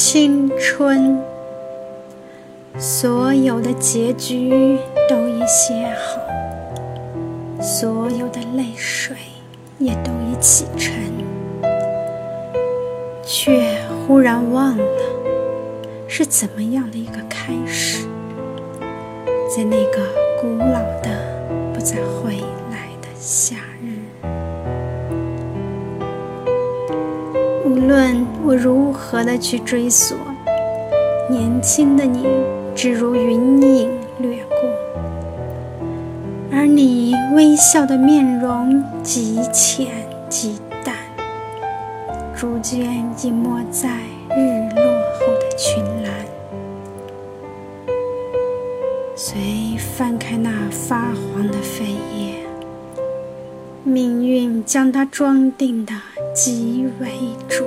青春，所有的结局都已写好，所有的泪水也都已启程，却忽然忘了是怎么样的一个开始，在那个古老的、不再回来的夏日。无论我如何的去追索，年轻的你只如云影掠过，而你微笑的面容极浅极淡，逐渐隐没在日落后的群岚。随翻开那发黄的扉页，命运将它装订的。极为拙，